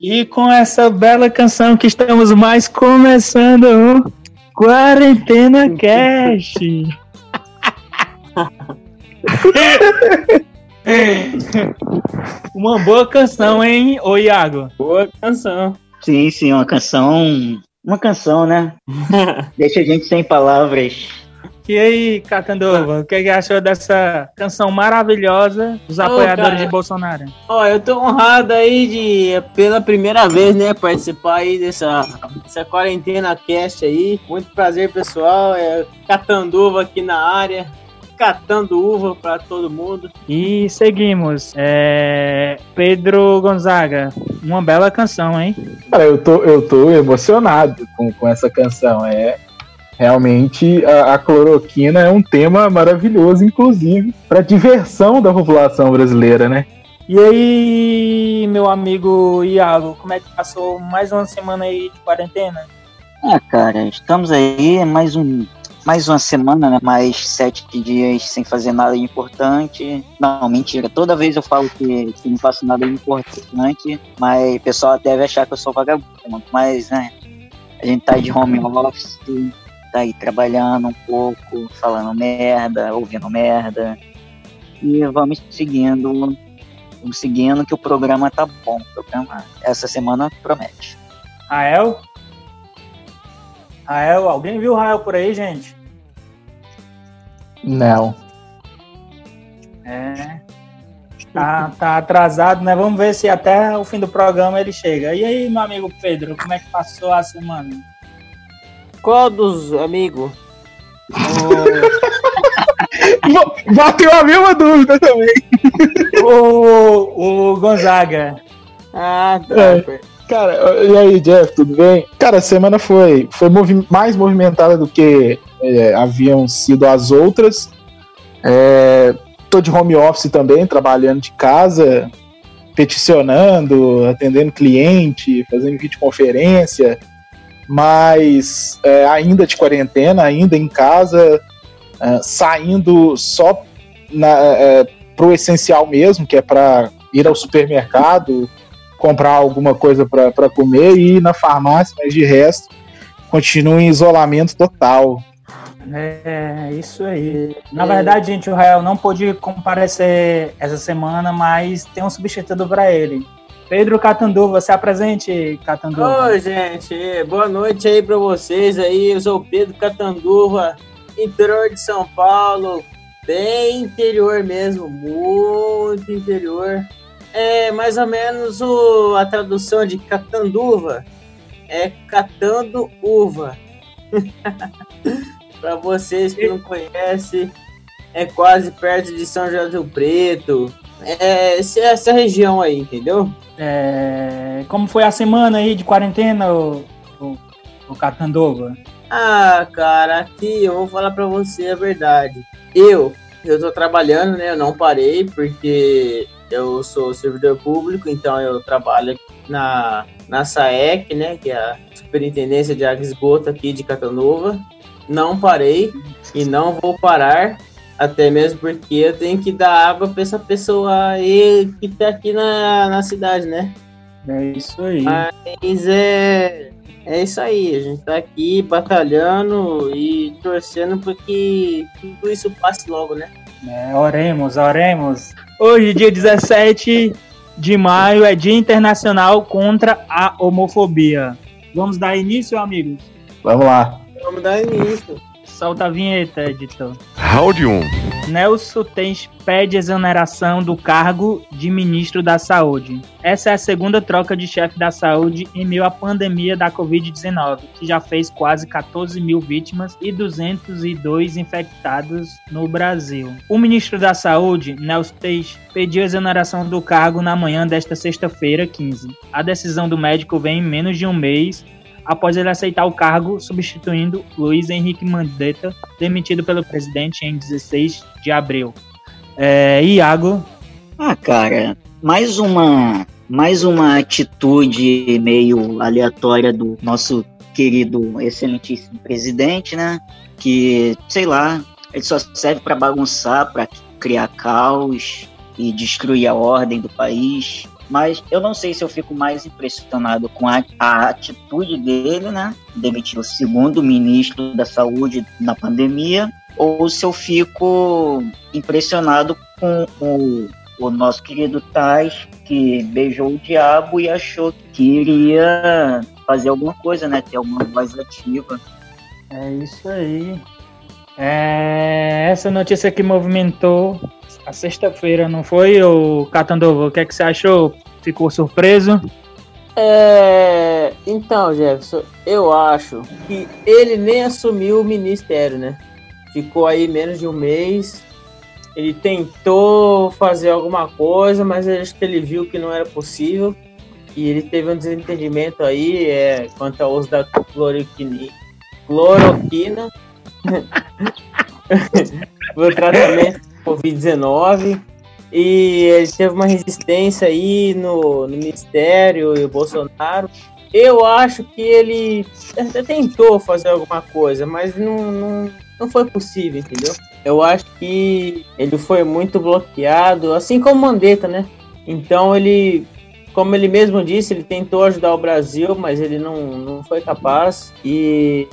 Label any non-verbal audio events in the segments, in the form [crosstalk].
E com essa bela canção que estamos mais começando o Quarentena Cast. Uma boa canção, hein, ô Iago? Boa canção. Sim, sim, uma canção. Uma canção, né? [laughs] Deixa a gente sem palavras. E aí, Catandova, o que, que achou dessa canção maravilhosa dos apoiadores cara. de Bolsonaro? Ó, eu tô honrado aí de, pela primeira vez, né, participar aí dessa, dessa quarentena cast aí. Muito prazer, pessoal. É Catanduva aqui na área. Catando uva pra todo mundo. E seguimos. É, Pedro Gonzaga, uma bela canção, hein? Cara, eu tô, eu tô emocionado com, com essa canção. É realmente a, a cloroquina é um tema maravilhoso, inclusive, para diversão da população brasileira, né? E aí, meu amigo Iago, como é que passou mais uma semana aí de quarentena? Ah, cara, estamos aí, mais um. Mais uma semana, né? Mais sete dias sem fazer nada de importante. Não, mentira. Toda vez eu falo que, que não faço nada de importante, mas o pessoal deve achar que eu sou vagabundo. Mas, né? A gente tá de home office, tá aí trabalhando um pouco, falando merda, ouvindo merda. E vamos seguindo. Vamos seguindo que o programa tá bom. O programa essa semana promete. Rael? Rael, alguém viu o Rael por aí, gente? Não. É. Tá, tá atrasado, né? Vamos ver se até o fim do programa ele chega. E aí, meu amigo Pedro, como é que passou a semana? Qual dos amigos? [laughs] Bateu a mesma dúvida também. O, o Gonzaga. Ah, É. tá. Cara, e aí, Jeff, tudo bem? Cara, a semana foi, foi movi- mais movimentada do que é, haviam sido as outras. É, tô de home office também, trabalhando de casa, peticionando, atendendo cliente, fazendo videoconferência, mas é, ainda de quarentena, ainda em casa, é, saindo só na, é, pro essencial mesmo, que é para ir ao supermercado, comprar alguma coisa para comer e ir na farmácia, mas de resto, continuo em isolamento total. É, isso aí. Na verdade, gente, o Rael não pôde comparecer essa semana, mas tem um substituto para ele. Pedro Catanduva, se apresente, Catanduva. Oi, gente. Boa noite aí pra vocês aí. Eu sou o Pedro Catanduva, interior de São Paulo. Bem interior mesmo, muito interior. É mais ou menos o, a tradução de Catanduva é catando uva. [laughs] Pra vocês que não conhecem, é quase perto de São José do Preto. É essa, essa região aí, entendeu? É, como foi a semana aí de quarentena, o, o, o Catanduva? Ah, cara, aqui eu vou falar pra você a verdade. Eu, eu tô trabalhando, né? Eu não parei porque eu sou servidor público, então eu trabalho na, na SAEC, né? Que é a Superintendência de Água e Esgoto aqui de Catanova. Não parei e não vou parar, até mesmo porque eu tenho que dar água pra essa pessoa aí que tá aqui na, na cidade, né? É isso aí. Mas é, é isso aí, a gente tá aqui batalhando e torcendo para que tudo isso passe logo, né? É, oremos, oremos. Hoje, dia 17 de maio, é Dia Internacional contra a Homofobia. Vamos dar início, amigos? Vamos lá. Vamos dar início. Solta a vinheta, editor. Round 1. Nelson Tens pede exoneração do cargo de ministro da Saúde. Essa é a segunda troca de chefe da saúde em meio à pandemia da Covid-19, que já fez quase 14 mil vítimas e 202 infectados no Brasil. O ministro da Saúde, Nelson Teix, pediu exoneração do cargo na manhã desta sexta-feira, 15. A decisão do médico vem em menos de um mês após ele aceitar o cargo, substituindo Luiz Henrique Mandetta, demitido pelo presidente em 16 de abril. É, Iago. Ah, cara, mais uma, mais uma atitude meio aleatória do nosso querido, excelentíssimo presidente, né? Que, sei lá, ele só serve para bagunçar, para criar caos e destruir a ordem do país. Mas eu não sei se eu fico mais impressionado com a, a atitude dele, né? Demitir o segundo ministro da saúde na pandemia, ou se eu fico impressionado com o, o nosso querido Tais, que beijou o diabo e achou que iria fazer alguma coisa, né? Ter alguma voz ativa. É isso aí. É, essa notícia que movimentou a sexta-feira, não foi, o Catandovo? O que é que você achou? Ficou surpreso? É, então, Jefferson, eu acho que ele nem assumiu o ministério, né? Ficou aí menos de um mês. Ele tentou fazer alguma coisa, mas acho que ele viu que não era possível. E ele teve um desentendimento aí é, quanto ao uso da cloroquina, [laughs] cloroquina o tratamento Covid-19 e ele teve uma resistência aí no, no Ministério e o Bolsonaro. Eu acho que ele até tentou fazer alguma coisa, mas não, não, não foi possível, entendeu? Eu acho que ele foi muito bloqueado, assim como Mandetta, né? Então ele, como ele mesmo disse, ele tentou ajudar o Brasil, mas ele não, não foi capaz. E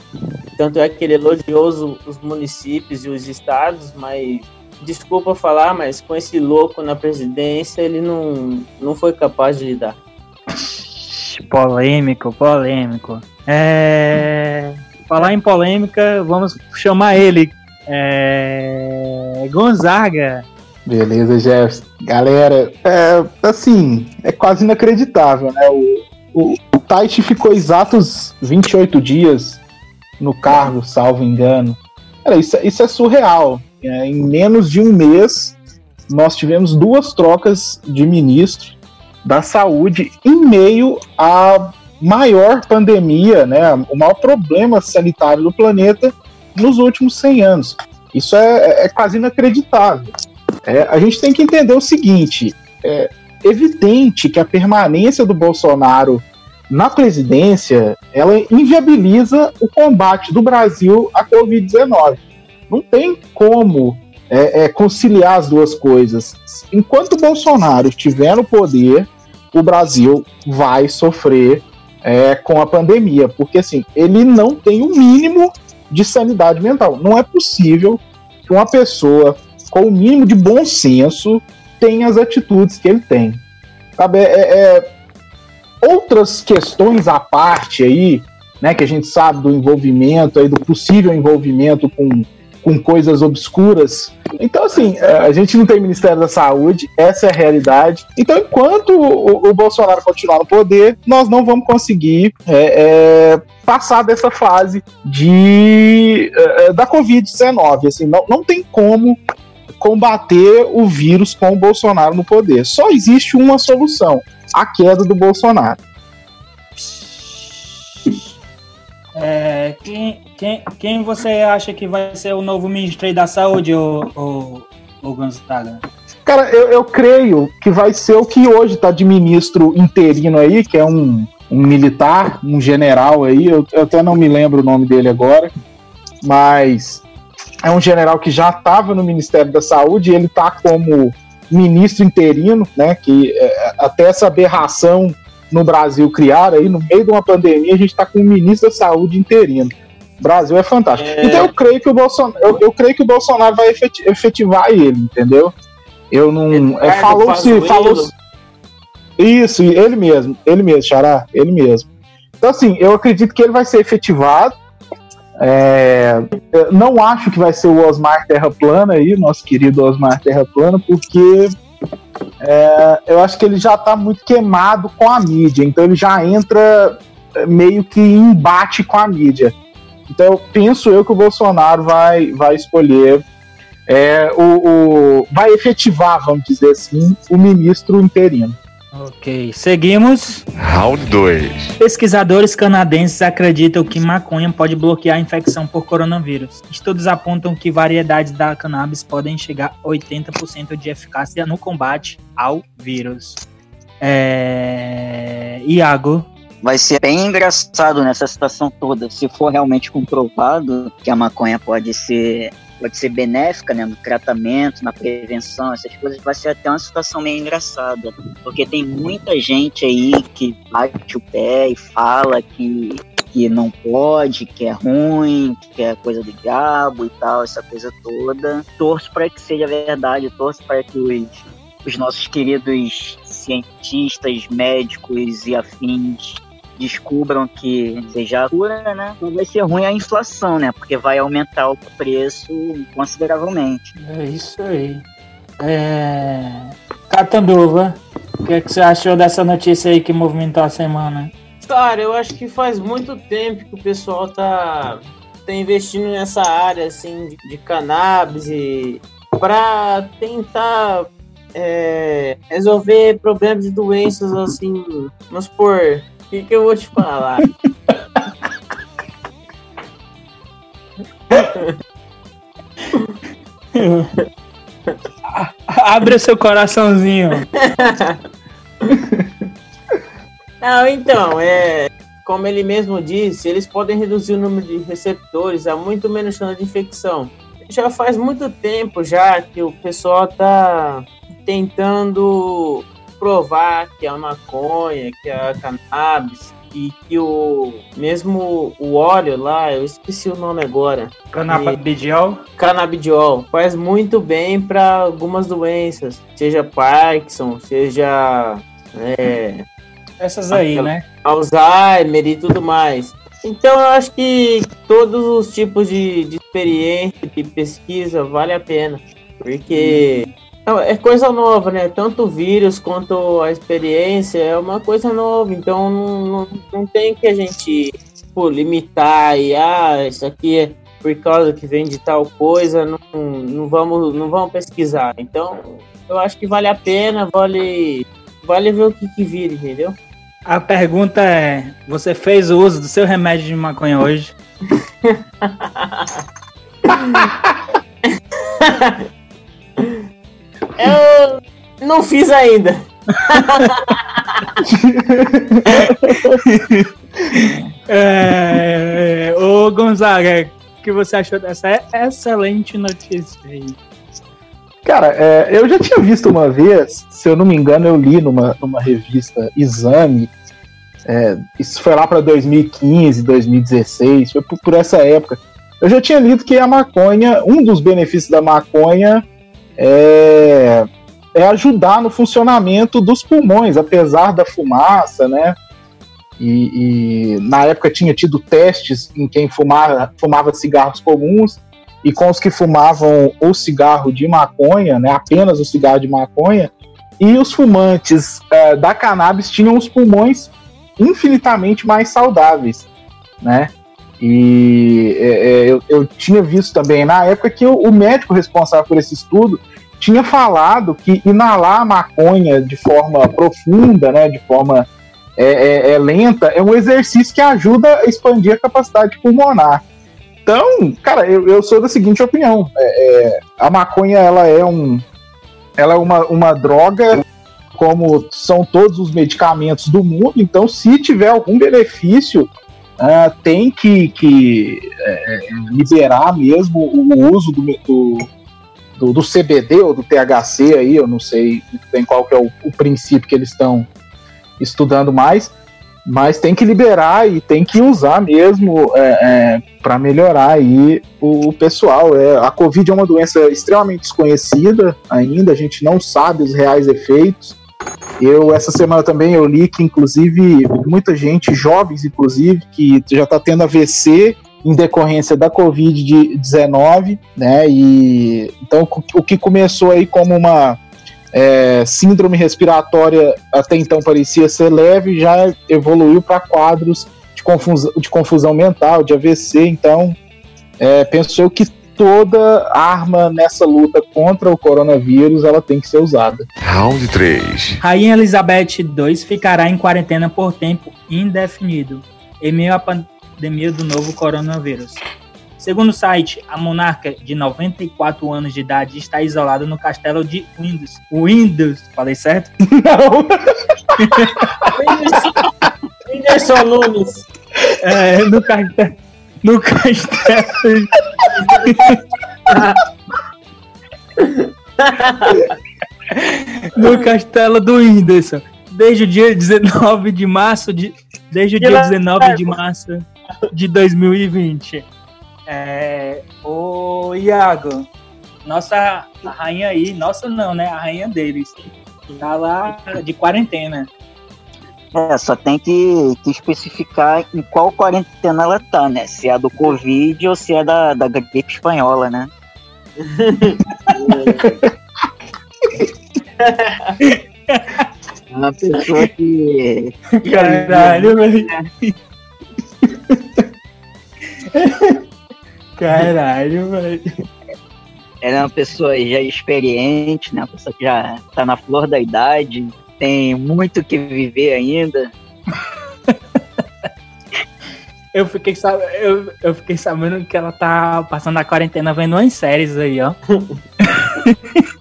tanto é que ele elogiou os, os municípios e os estados, mas desculpa falar, mas com esse louco na presidência, ele não, não foi capaz de lidar. Polêmico, polêmico. É... Falar em polêmica, vamos chamar ele. É... Gonzaga. Beleza, Jefferson. Galera, é, assim, é quase inacreditável, né? O, o, o Taichi ficou exatos 28 dias no cargo, salvo engano. Cara, isso, isso é surreal. É, em menos de um mês, nós tivemos duas trocas de ministro da saúde em meio à maior pandemia, né, o maior problema sanitário do planeta nos últimos 100 anos. Isso é, é quase inacreditável. É, a gente tem que entender o seguinte: é evidente que a permanência do Bolsonaro na presidência ela inviabiliza o combate do Brasil à Covid-19. Não tem como é, é, conciliar as duas coisas. Enquanto o Bolsonaro estiver no poder, o Brasil vai sofrer é, com a pandemia, porque assim, ele não tem o mínimo de sanidade mental. Não é possível que uma pessoa com o mínimo de bom senso tenha as atitudes que ele tem. Sabe, é, é, outras questões à parte aí, né, que a gente sabe do envolvimento aí, do possível envolvimento com com coisas obscuras. Então, assim, é, a gente não tem Ministério da Saúde, essa é a realidade. Então, enquanto o, o Bolsonaro continuar no poder, nós não vamos conseguir é, é, passar dessa fase de é, é da Covid-19. Assim, não, não tem como combater o vírus com o Bolsonaro no poder. Só existe uma solução: a queda do Bolsonaro. É, quem, quem, quem você acha que vai ser o novo ministro da Saúde, o, o, o Gonzaga? Cara, eu, eu creio que vai ser o que hoje está de ministro interino aí, que é um, um militar, um general aí, eu, eu até não me lembro o nome dele agora, mas é um general que já estava no Ministério da Saúde ele está como ministro interino, né? Que é, até essa aberração no Brasil criaram aí, no meio de uma pandemia, a gente está com o ministro da Saúde interino. O Brasil é fantástico. É... Então eu creio que o Bolsonaro, eu, eu, creio que o Bolsonaro vai efetivar ele, entendeu? Eu não. É, falou-se. Falou isso, ele mesmo, ele mesmo, Xará, ele mesmo. Então, assim, eu acredito que ele vai ser efetivado. É, não acho que vai ser o Osmar Terra Plana aí, nosso querido Osmar Terra Plana, porque é, eu acho que ele já está muito queimado com a mídia, então ele já entra é, meio que em embate com a mídia. Então penso eu que o Bolsonaro vai, vai escolher é, o, o, vai efetivar, vamos dizer assim, o ministro interino. Ok, seguimos. Round 2. Pesquisadores canadenses acreditam que maconha pode bloquear a infecção por coronavírus. Estudos apontam que variedades da cannabis podem chegar a 80% de eficácia no combate ao vírus. É... Iago. Vai ser bem engraçado nessa situação toda, se for realmente comprovado que a maconha pode ser pode ser benéfica, né, no tratamento, na prevenção, essas coisas, vai ser até uma situação meio engraçada, porque tem muita gente aí que bate o pé e fala que que não pode, que é ruim, que é coisa do diabo e tal, essa coisa toda. Torço para que seja verdade, torço para que os, os nossos queridos cientistas, médicos e afins descubram que seja a cura, né? Não vai ser ruim a inflação, né? Porque vai aumentar o preço consideravelmente. É isso aí. É... Catanduva, o que, é que você achou dessa notícia aí que movimentou a semana? Cara, eu acho que faz muito tempo que o pessoal tá, tá investindo nessa área assim de, de cannabis e para tentar é, resolver problemas de doenças assim, vamos por o que, que eu vou te falar? [laughs] Abre seu coraçãozinho. Não, então, é. Como ele mesmo disse, eles podem reduzir o número de receptores a muito menos chance de infecção. Já faz muito tempo já que o pessoal tá tentando provar que é a maconha, que é a cannabis, e que o mesmo o óleo lá, eu esqueci o nome agora. Canabidiol? Canabidiol faz muito bem para algumas doenças, seja Parkinson, seja é, essas aí, né? Alzheimer e tudo mais. Então eu acho que todos os tipos de, de experiência, de pesquisa, vale a pena. Porque hum é coisa nova, né? Tanto o vírus quanto a experiência é uma coisa nova, então não, não, não tem que a gente tipo, limitar e ah, isso aqui é por causa que vem de tal coisa, não, não, vamos, não vamos pesquisar. Então, eu acho que vale a pena, vale, vale ver o que, que vira, entendeu? A pergunta é: você fez o uso do seu remédio de maconha hoje? [laughs] [laughs] Eu não fiz ainda. [laughs] é, ô Gonzaga, o que você achou dessa excelente notícia aí? Cara, é, eu já tinha visto uma vez, se eu não me engano, eu li numa, numa revista Exame. É, isso foi lá para 2015, 2016, foi por, por essa época. Eu já tinha lido que a maconha, um dos benefícios da maconha é, é ajudar no funcionamento dos pulmões, apesar da fumaça, né? E, e, na época tinha tido testes em quem fumava, fumava cigarros comuns e com os que fumavam o cigarro de maconha, né, apenas o cigarro de maconha, e os fumantes é, da cannabis tinham os pulmões infinitamente mais saudáveis, né? E é, é, eu, eu, tinha visto também na época que o, o, médico responsável por esse estudo tinha falado que inalar maconha de forma profunda, né, de forma é, é, é lenta, é um exercício que ajuda a expandir a capacidade pulmonar. Então, cara, eu, eu sou da seguinte opinião: é, a maconha ela é um, ela é uma, uma droga como são todos os medicamentos do mundo. Então, se tiver algum benefício uh, tem que, que é, liberar mesmo o uso do, do, do, do, CBD ou do THC aí, eu não sei muito bem qual que é o, o princípio que eles estão estudando mais, mas tem que liberar e tem que usar mesmo é, é, para melhorar aí o, o pessoal. É, a Covid é uma doença extremamente desconhecida ainda, a gente não sabe os reais efeitos. Eu, essa semana também, eu li que, inclusive, muita gente, jovens, inclusive, que já está tendo AVC em decorrência da Covid-19, né? E então o que começou aí como uma é, síndrome respiratória até então parecia ser leve, já evoluiu para quadros de confusão, de confusão mental, de AVC. Então, é, que toda arma nessa luta contra o coronavírus ela tem que ser usada. Round 3. Rainha Elizabeth II ficará em quarentena por tempo indefinido, em meio à pandemia do novo coronavírus. Segundo o site, a monarca de 94 anos de idade está isolada no castelo de Windows. Windows, falei certo? [laughs] Não. Whindersson Nunes. É, no castelo. No castelo. no castelo do Whindersson. Desde o dia 19 de março de. Desde o dia 19 de março de 2020. É, o Iago, nossa rainha aí, nossa não, né? A rainha deles. Tá lá de quarentena. É, só tem que, que especificar em qual quarentena ela tá, né? Se é a do Covid ou se é da, da gripe espanhola, né? É [laughs] uma pessoa que. Caralho, velho. [laughs] Caralho, velho. Ela é uma pessoa já experiente, né? Uma pessoa que já tá na flor da idade, tem muito que viver ainda. Eu fiquei, sab... eu, eu fiquei sabendo que ela tá passando a quarentena vendo umas séries aí, ó. [laughs]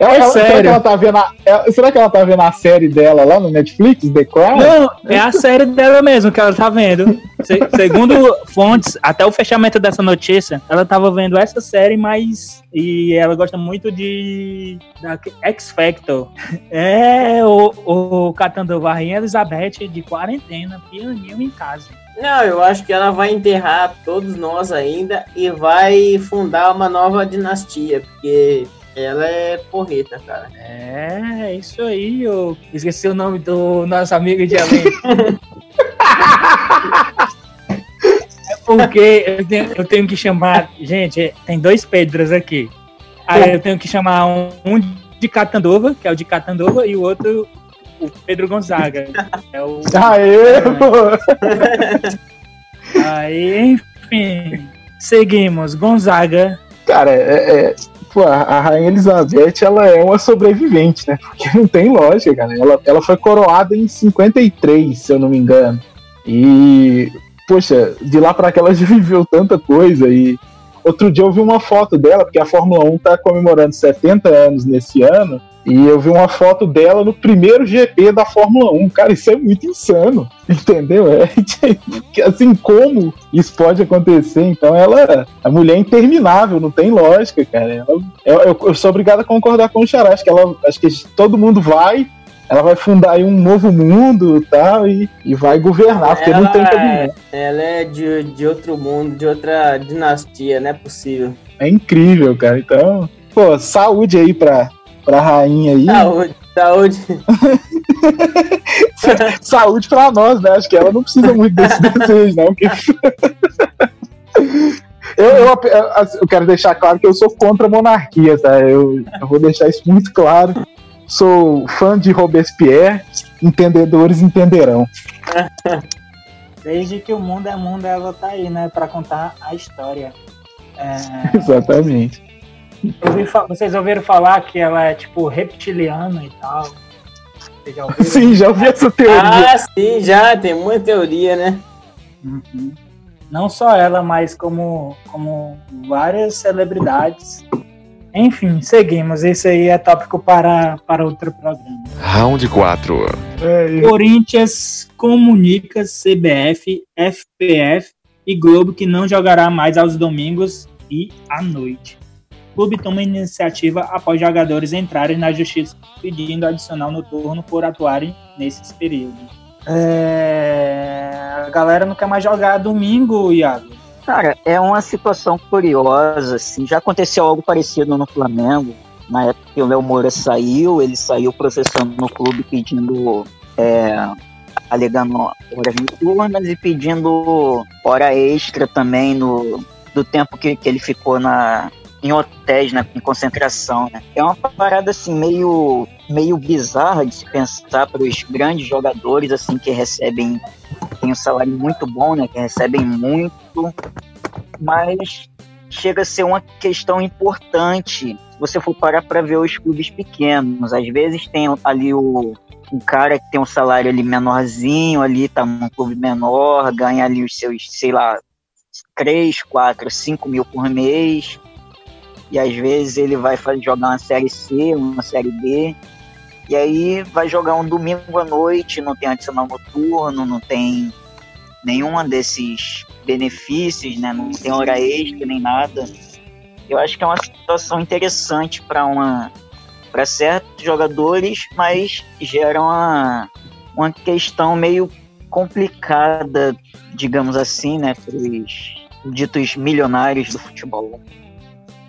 Ela- É ela- será, que sério. ela tá vendo a, ela- será que ela tá vendo a série dela lá no Netflix, The Crown? Não, é a série dela mesmo que ela tá vendo. Se- segundo fontes, até o fechamento dessa notícia, ela tava vendo essa série, mas. E ela gosta muito de. Da X Factor. É o, o catando Rainha Elizabeth de quarentena, pianinho em casa. Não, eu acho que ela vai enterrar todos nós ainda e vai fundar uma nova dinastia, porque ela é porreta, cara. É, isso aí, eu esqueci o nome do nosso amigo de elenco. [laughs] é porque eu tenho, eu tenho que chamar. Gente, tem dois Pedros aqui. Aí eu tenho que chamar um, um de Catanduva, que é o de Catanduva, e o outro, o Pedro Gonzaga. É o. Aê, pô. Aí, enfim. Seguimos. Gonzaga. Cara, é, é- pô, a a Rainha Elizabeth, ela é uma sobrevivente, né? Porque não tem lógica, cara. Ela, ela foi coroada em 53, se eu não me engano. E, poxa, de lá pra cá ela [laughs] já viveu tanta coisa. E outro dia eu vi uma foto dela, porque a Fórmula 1 tá comemorando 70 anos nesse ano. E eu vi uma foto dela no primeiro GP da Fórmula 1. Cara, isso é muito insano. [laughs] Entendeu? É, [laughs] assim, como isso pode acontecer? Então ela. A mulher é interminável, não tem lógica, cara. Ela- eu, eu- sou obrigado a concordar com o Xará. Acho que ela. Acho que todo mundo vai. Ela vai fundar aí um novo mundo tal, e, e vai governar, porque não tem Ela cabimento. Ela é de, de outro mundo, de outra dinastia, não é possível. É incrível, cara. Então, pô, saúde aí pra, pra rainha aí. Saúde, saúde. [laughs] saúde pra nós, né? Acho que ela não precisa muito desse [laughs] desejo, não. porque- [laughs] Eu, eu, eu quero deixar claro que eu sou contra a monarquia, tá? Eu, eu vou deixar isso muito claro. Sou fã de Robespierre, entendedores entenderão. Desde que o mundo é mundo, ela tá aí, né? Pra contar a história. É, Exatamente. Vocês ouviram falar que ela é tipo reptiliana e tal? Vocês já ouviram? Sim, já ouvi essa teoria. Ah, sim, já, tem muita teoria, né? Uhum. Não só ela, mas como, como várias celebridades. Enfim, seguimos. Esse aí é tópico para, para outro programa. Round 4. É, Corinthians comunica CBF, FPF e Globo que não jogará mais aos domingos e à noite. O clube toma iniciativa após jogadores entrarem na justiça pedindo adicional noturno por atuarem nesses períodos. É, A galera não quer mais jogar domingo, Iago. Cara, é uma situação curiosa, assim. Já aconteceu algo parecido no Flamengo. Na época que o Léo Moura saiu, ele saiu processando no clube pedindo é, alegando horas noturnas e pedindo hora extra também no, do tempo que, que ele ficou na, em hotéis, né, em concentração, né? É uma parada assim meio meio bizarra de se pensar para os grandes jogadores assim que recebem tem um salário muito bom, né, que recebem muito, mas chega a ser uma questão importante. Se você for parar para ver os clubes pequenos, às vezes tem ali o um cara que tem um salário ali menorzinho, ali tá num clube menor, ganha ali os seus, sei lá, 3, 4, 5 mil por mês e às vezes ele vai jogar uma série C, uma série B, e aí vai jogar um domingo à noite, não tem adicional noturno, não tem nenhuma desses benefícios, né? Não tem hora extra nem nada. Eu acho que é uma situação interessante para uma para certos jogadores, mas gera uma, uma questão meio complicada, digamos assim, né, para os ditos milionários do futebol.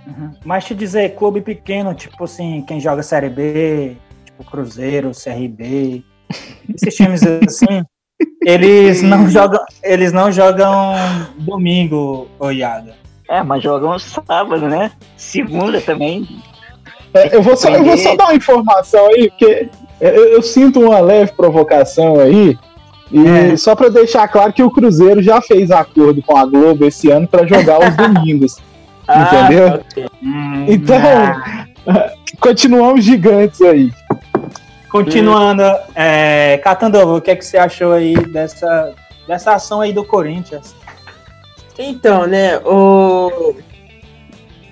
Uhum. Mas te dizer, clube pequeno, tipo assim, quem joga Série B, tipo Cruzeiro, CRB, [laughs] esses times assim, eles não jogam, eles não jogam domingo, ô Iaga. É, mas jogam sábado, né? Segunda também. É, eu, vou só, eu vou só dar uma informação aí, porque eu, eu sinto uma leve provocação aí. E é. só para deixar claro que o Cruzeiro já fez acordo com a Globo esse ano para jogar os [laughs] domingos. Ah, entendeu? Okay. Hum, então, [laughs] ah. continuamos gigantes aí. Continuando, é, Catandovo, o que, é que você achou aí dessa, dessa ação aí do Corinthians? Então, né, o...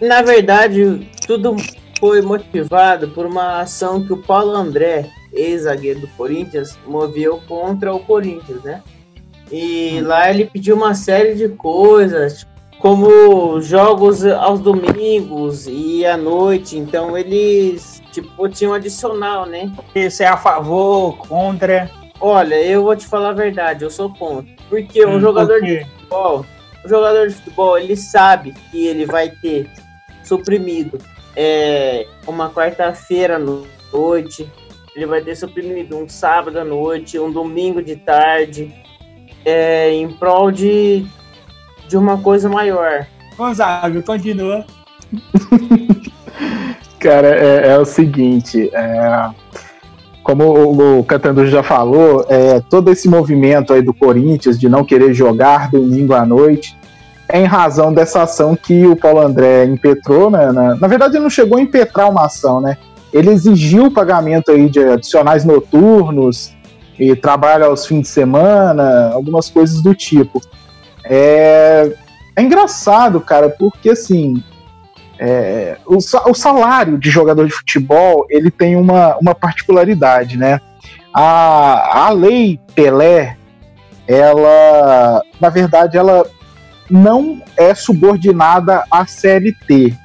na verdade, tudo foi motivado por uma ação que o Paulo André, ex-zagueiro do Corinthians, moveu contra o Corinthians, né? E hum. lá ele pediu uma série de coisas, como jogos aos domingos e à noite, então eles tipo tinham adicional, né? Você é a favor, contra? Olha, eu vou te falar a verdade, eu sou contra. Porque hum, um jogador de futebol, o jogador de futebol, ele sabe que ele vai ter suprimido é, uma quarta-feira à noite, ele vai ter suprimido um sábado à noite, um domingo de tarde, é, em prol de de uma coisa maior. Gonzaga, continua. [laughs] Cara, é, é, o seguinte, é, como o, o Catandu já falou, é, todo esse movimento aí do Corinthians de não querer jogar domingo à noite é em razão dessa ação que o Paulo André impetrou, né? Na, na verdade, ele não chegou a impetrar uma ação, né? Ele exigiu o pagamento aí de adicionais noturnos e trabalho aos fins de semana, algumas coisas do tipo. É, é engraçado, cara, porque assim, é, o, o, salário de jogador de futebol ele tem uma, uma particularidade, né? A, a lei Pelé, ela, na verdade, ela não é subordinada à CLT.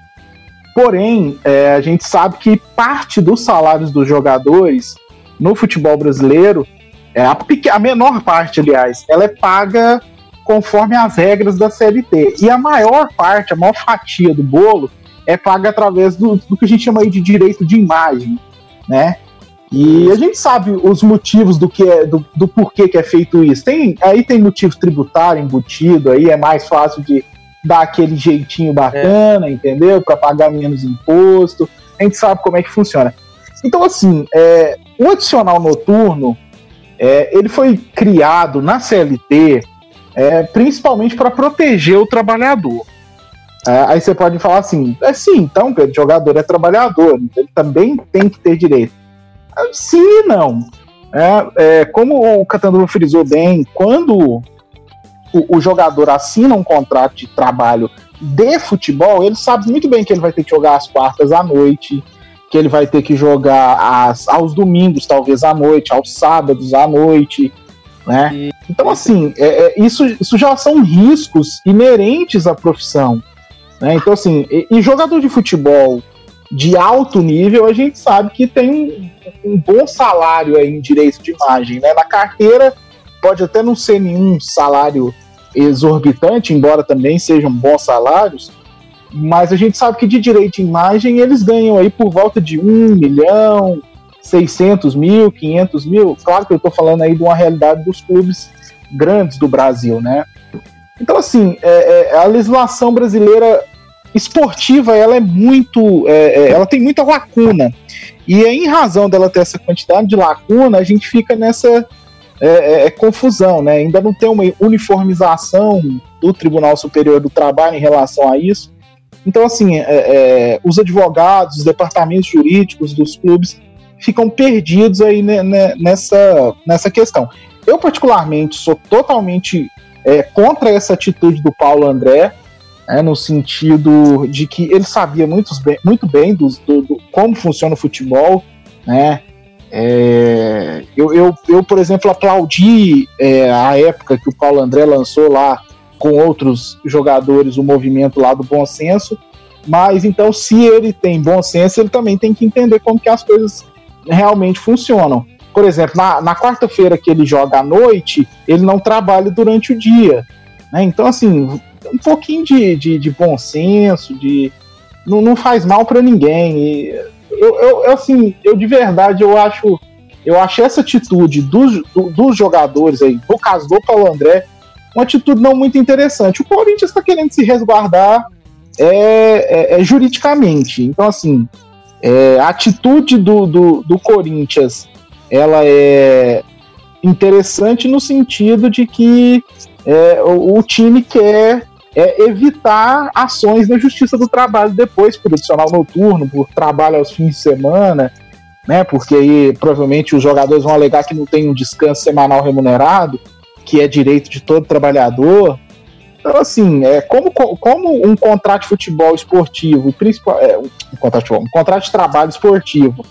Porém, é, a gente sabe que parte dos salários dos jogadores no futebol brasileiro, é, a, a menor parte, aliás, ela é paga conforme as regras da CLT. E a maior parte, a maior fatia do bolo é paga através do, do que a gente chama aí de direito de imagem, né? E a gente sabe os motivos do que é, do, do porquê que é feito isso. Tem, aí tem motivo tributário embutido, aí é mais fácil de dar aquele jeitinho bacana, é. entendeu? Para pagar menos imposto. A gente sabe como é que funciona. Então, assim, é, o adicional noturno, é, ele foi criado na CLT é, principalmente para proteger o trabalhador. É, aí você pode falar assim, é sim, então, Pedro, jogador é trabalhador, ele também tem que ter direito. É, sim e não. É, é, como o Catanduva frisou bem, quando o, o, jogador assina um contrato de trabalho de futebol, ele sabe muito bem que ele vai ter que jogar às quartas à noite, que ele vai ter que jogar às, aos domingos, talvez à noite, aos sábados à noite, né? Então, assim, é, é, isso, isso já são riscos inerentes à profissão. Né? Então, assim, e, e, jogador de futebol de alto nível, a gente sabe que tem um, um bom salário aí em direito de imagem. Né? Na carteira, pode até não ser nenhum salário exorbitante, embora também sejam bons salários, mas a gente sabe que de direito de imagem eles ganham aí por volta de um milhão, 600 mil, 500 mil. Claro que eu estou falando aí de uma realidade dos clubes grandes do Brasil, né? Então, assim, é, é, a legislação brasileira esportiva, ela é muito, é, é ela tem muita lacuna. E em razão dela ter essa quantidade de lacuna, a gente fica nessa é, é, confusão, né? Ainda não tem uma uniformização do Tribunal Superior do Trabalho em relação a isso. Então, assim, os advogados, os departamentos jurídicos dos clubes ficam perdidos aí nessa, nessa questão. Eu, particularmente, sou totalmente é, contra essa atitude do Paulo André, é, no sentido de que ele sabia muito bem, muito bem do, do, do como funciona o futebol, né? É, eu, eu, eu, por exemplo, aplaudi é, a época que o Paulo André lançou lá com outros jogadores o movimento lá do bom senso, mas então se ele tem bom senso, ele também tem que entender como que as coisas realmente funcionam. Por exemplo, na, na quarta-feira que ele joga à noite, ele não trabalha durante o dia. Né? Então, assim, um pouquinho de, de, de bom senso, de não, não faz mal para ninguém. E eu, eu, assim, eu de verdade, eu acho, eu acho essa atitude dos, do, dos jogadores aí, no caso do Paulo André, uma atitude não muito interessante. O Corinthians está querendo se resguardar é, é, é, juridicamente. Então, assim, é, a atitude do, do, do Corinthians ela é interessante no sentido de que é, o, o, time quer é, evitar ações na justiça do trabalho depois, por adicional noturno, por trabalho aos fins de semana, né? Porque aí provavelmente os jogadores vão alegar que não tem um descanso semanal remunerado, que é direito de todo trabalhador. Então, assim, é, como, como um contrato de futebol esportivo, principal, é, um, contrato, um contrato de trabalho esportivo,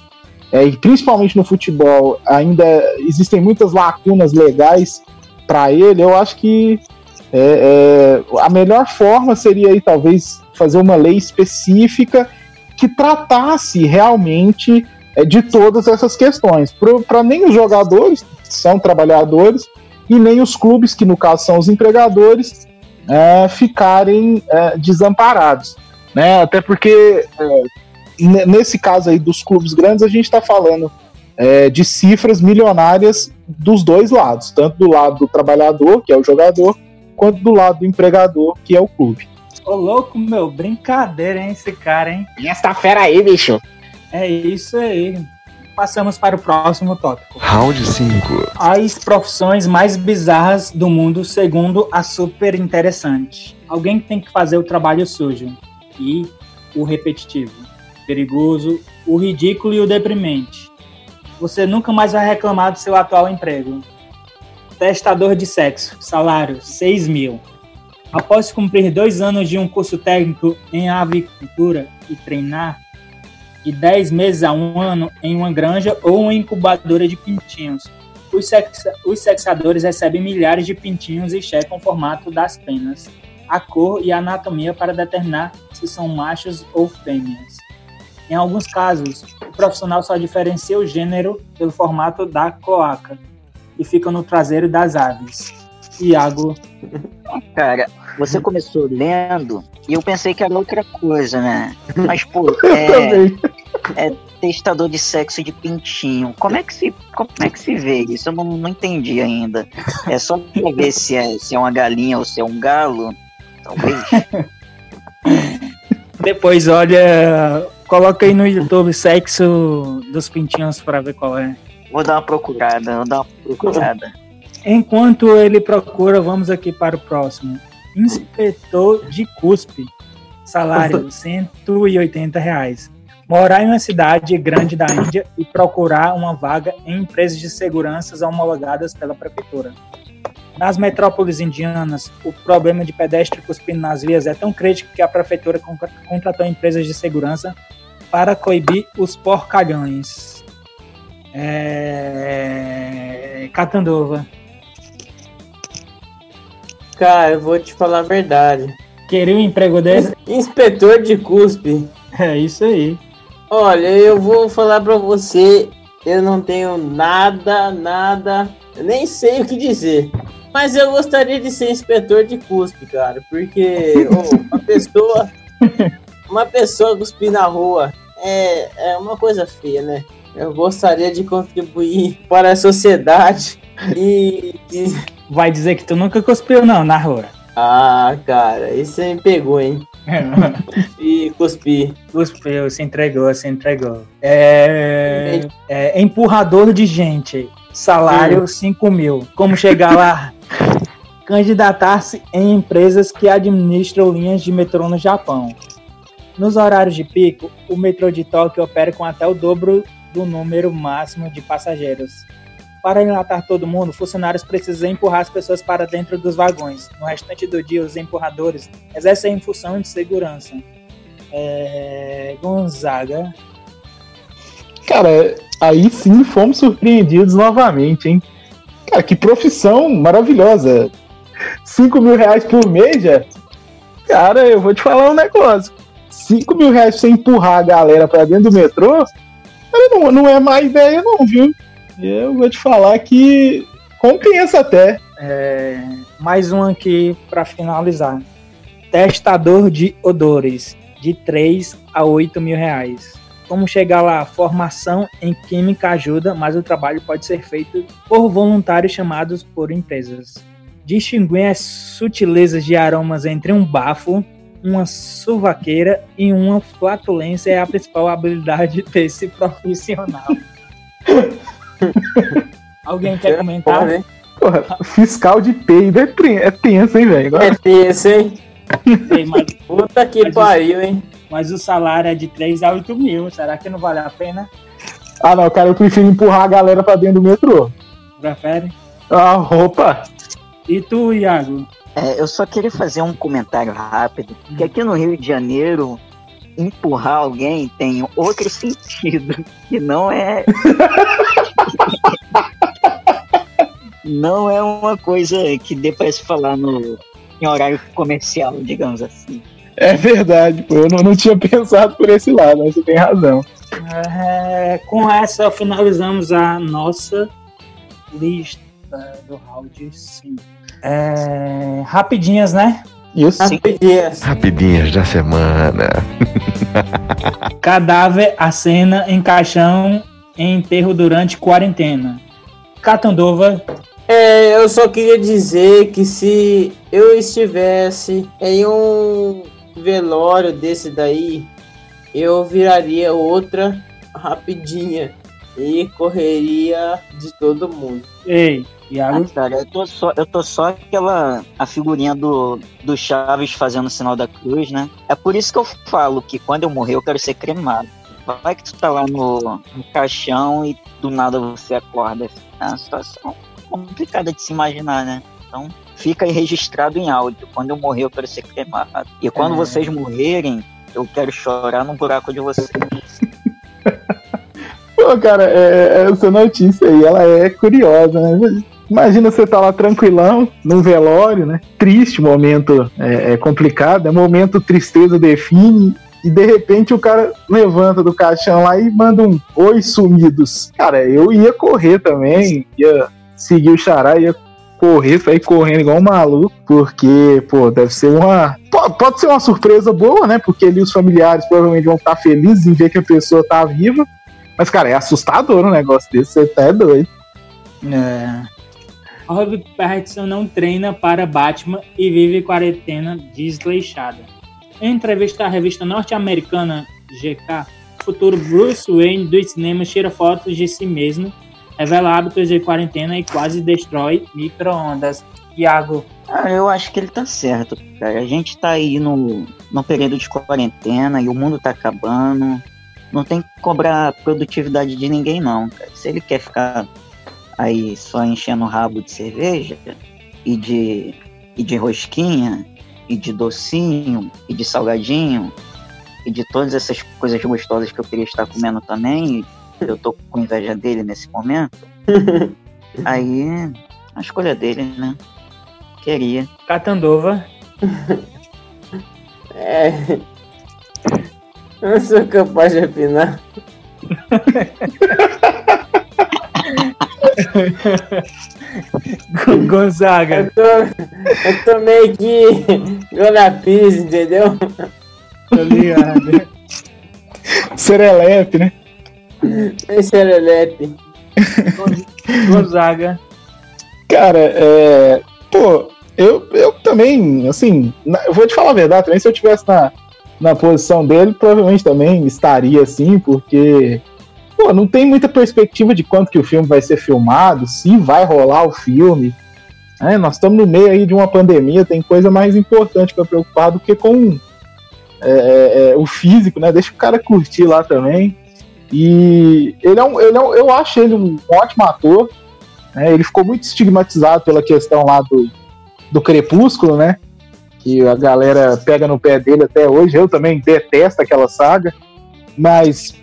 é, e principalmente no futebol, ainda existem muitas lacunas legais para ele, eu acho que é, é, a melhor forma seria aí, talvez fazer uma lei específica que tratasse realmente é, de todas essas questões. Para nem os jogadores, que são trabalhadores, e nem os clubes, que no caso são os empregadores, é, ficarem é, desamparados. Né? Até porque, é, nesse caso aí dos clubes grandes, a gente está falando é, de cifras milionárias dos dois lados, tanto do lado do trabalhador, que é o jogador, quanto do lado do empregador, que é o clube. Ô louco, meu, brincadeira, hein, esse cara, hein? E essa fera aí, bicho? É isso aí passamos para o próximo tópico. Round 5. As profissões mais bizarras do mundo, segundo a super interessante. Alguém que tem que fazer o trabalho sujo e o repetitivo, perigoso, o ridículo e o deprimente. Você nunca mais vai reclamar do seu atual emprego. Testador de sexo, salário 6 mil. Após cumprir dois anos de um curso técnico em avicultura e treinar de 10 meses a um ano em uma granja ou uma incubadora de pintinhos. Os, sexa os sexadores recebem milhares de pintinhos e checam o formato das penas, a cor e a anatomia para determinar se são machos ou fêmeas. Em alguns casos, o profissional só diferencia o gênero pelo formato da cloaca, que fica no traseiro das aves. Iago. Cara, você começou lendo e eu pensei que era outra coisa, né? [laughs] Mas, pô, é, é testador de sexo de pintinho. Como é que se, como é que se vê isso? Eu não, não entendi ainda. É só pra ver se é, se é uma galinha ou se é um galo? Talvez. [laughs] Depois, olha, coloca aí no YouTube sexo dos pintinhos para ver qual é. Vou dar uma procurada, vou dar uma procurada. Enquanto ele procura, vamos aqui para o próximo. Inspetor de cuspe. Salário [laughs] 180 reais. Morar em uma cidade grande da Índia e procurar uma vaga em empresas de segurança homologadas pela prefeitura. Nas metrópoles indianas, o problema de pedestre cuspindo nas vias é tão crítico que a prefeitura contratou empresas de segurança para coibir os porcalhões. É... Catanduva. Cara, eu vou te falar a verdade. Queria um emprego desse? Inspetor de cuspe. É isso aí. Olha, eu vou falar pra você, eu não tenho nada, nada, eu nem sei o que dizer. Mas eu gostaria de ser inspetor de cuspe, cara, porque oh, uma [laughs] pessoa, uma pessoa cuspir na rua é, é uma coisa feia, né? eu gostaria de contribuir [laughs] para a sociedade e, e... Vai dizer que tu nunca cuspiu, não, na rua. Ah, cara, isso me pegou, hein? [laughs] e cuspi. Cuspiu, se entregou, se entregou. É, é empurrador de gente. Salário 5 mil. Como chegar lá? [laughs] Candidatar-se em empresas que administram linhas de metrô no Japão. Nos horários de pico, o metrô de Tóquio opera com até o dobro do número máximo de passageiros. Para enlatar todo mundo, funcionários precisam empurrar as pessoas para dentro dos vagões. No restante do dia, os empurradores exercem função de segurança. É... Gonzaga. Cara, aí sim fomos surpreendidos novamente, hein? Cara, que profissão maravilhosa. 5 mil reais por mês, já? Cara, eu vou te falar um negócio. 5 mil reais pra você empurrar a galera pra dentro do metrô, não, não é má ideia, não, viu? Eu vou te falar que compensa até. É, mais um aqui para finalizar. Testador de odores, de 3 a 8 mil reais. Como chegar lá? Formação em química ajuda, mas o trabalho pode ser feito por voluntários chamados por empresas. Distinguir as sutilezas de aromas entre um bafo, uma suvaqueira e uma flatulência é a principal habilidade [laughs] desse profissional. [laughs] [laughs] Alguém quer comentar? Porra, Porra, fiscal de peido é, é tenso, hein, velho? É tenso, hein? Ei, mas, [laughs] Puta que mas pariu, o, hein? Mas o salário é de 3 a 8 mil. Será que não vale a pena? Ah, não, cara, eu prefiro empurrar a galera pra dentro do metrô. Prefere? Ah, roupa. E tu, Iago? É, eu só queria fazer um comentário rápido, que aqui no Rio de Janeiro, empurrar alguém tem outro [laughs] sentido, que não é. Não é uma coisa que dê para se falar no, em horário comercial, digamos assim. É verdade, pô. Eu não, não tinha pensado por esse lado, mas você tem razão. É, com essa, finalizamos a nossa lista do round 5. É, rapidinhas, né? Isso. Rapidinhas. Rapidinhas da semana. Cadáver acena em caixão em enterro durante quarentena. Catandova. É, eu só queria dizer que se eu estivesse em um velório desse daí, eu viraria outra rapidinha e correria de todo mundo. Ei, Iago? Ah, cara, eu tô só, eu tô só aquela a figurinha do, do Chaves fazendo o sinal da cruz, né? É por isso que eu falo que quando eu morrer eu quero ser cremado. Vai que tu tá lá no, no caixão e do nada você acorda. É uma situação complicada de se imaginar, né? Então fica aí registrado em áudio. Quando eu morrer eu quero ser cremado. E quando é. vocês morrerem, eu quero chorar no buraco de vocês. [laughs] Pô, cara, é, essa notícia aí, ela é curiosa, né? Imagina você tá lá tranquilão, num velório, né? Triste, momento é, é complicado, é momento tristeza define, e de repente o cara levanta do caixão lá e manda um oi sumidos. Cara, eu ia correr também, ia seguir o xará, ia correr, sair correndo igual um maluco, porque, pô, deve ser uma. Pode ser uma surpresa boa, né? Porque ali os familiares provavelmente vão estar felizes em ver que a pessoa tá viva. Mas, cara, é assustador um negócio desse, você tá doido. É. Robert Pattinson não treina para Batman e vive quarentena desleixada. Em entrevista à revista norte-americana GK, o futuro Bruce Wayne do cinema tira fotos de si mesmo, revela hábitos de quarentena e quase destrói micro-ondas. Iago. Ah, eu acho que ele tá certo, cara. A gente tá aí no, no período de quarentena e o mundo tá acabando. Não tem que cobrar produtividade de ninguém, não, cara. Se ele quer ficar aí só enchendo o rabo de cerveja e de, e de rosquinha e de docinho e de salgadinho e de todas essas coisas gostosas que eu queria estar comendo também, eu tô com inveja dele nesse momento. [laughs] aí a escolha dele, né? Queria. Catandova. [laughs] é. Eu não sou capaz de opinar. [laughs] [laughs] Gonzaga. Eu tô, eu tô meio que Pires, entendeu? Tô ligado. [laughs] Serelepe, né? É Lelepe. Gonzaga. Cara, é. Pô, eu, eu também, assim, eu vou te falar a verdade, também se eu tivesse na, na posição dele, provavelmente também estaria assim, porque. Pô, não tem muita perspectiva de quanto que o filme vai ser filmado, se vai rolar o filme. É, nós estamos no meio aí de uma pandemia, tem coisa mais importante para preocupar do que com é, é, é, o físico, né? Deixa o cara curtir lá também. E ele é um, ele é um, eu acho ele um ótimo ator. né? Ele ficou muito estigmatizado pela questão lá do, do Crepúsculo, né? Que a galera pega no pé dele até hoje. Eu também detesto aquela saga. Mas,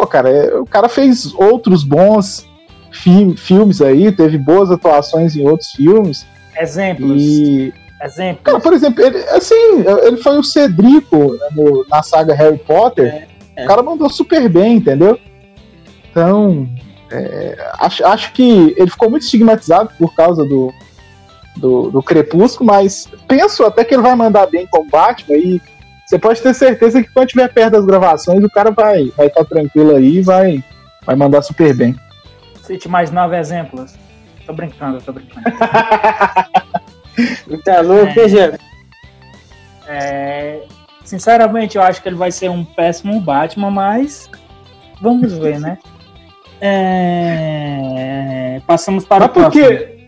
pô, cara, é- o cara fez outros bons fi- filmes aí, teve boas atuações em outros filmes. Exemplos. E, cara, Exemplos. por exemplo, ele, assim, ele foi o Cedrico né, no- na saga Harry Potter. é. O cara mandou super bem, entendeu? Então, é, acho, acho que ele ficou muito estigmatizado por causa do, do, do Crepúsculo, mas penso até que ele vai mandar bem com o Batman e você pode ter certeza que quando estiver perto das gravações, o cara vai vai estar tranquilo aí e vai, vai mandar super bem. Cite mais nove exemplos. Tô brincando, tô brincando. [laughs] Tá louco, É. É, sinceramente, eu acho que ele vai ser um péssimo Batman, mas vamos ver, né? É, Passamos para Mas o por próximo. quê?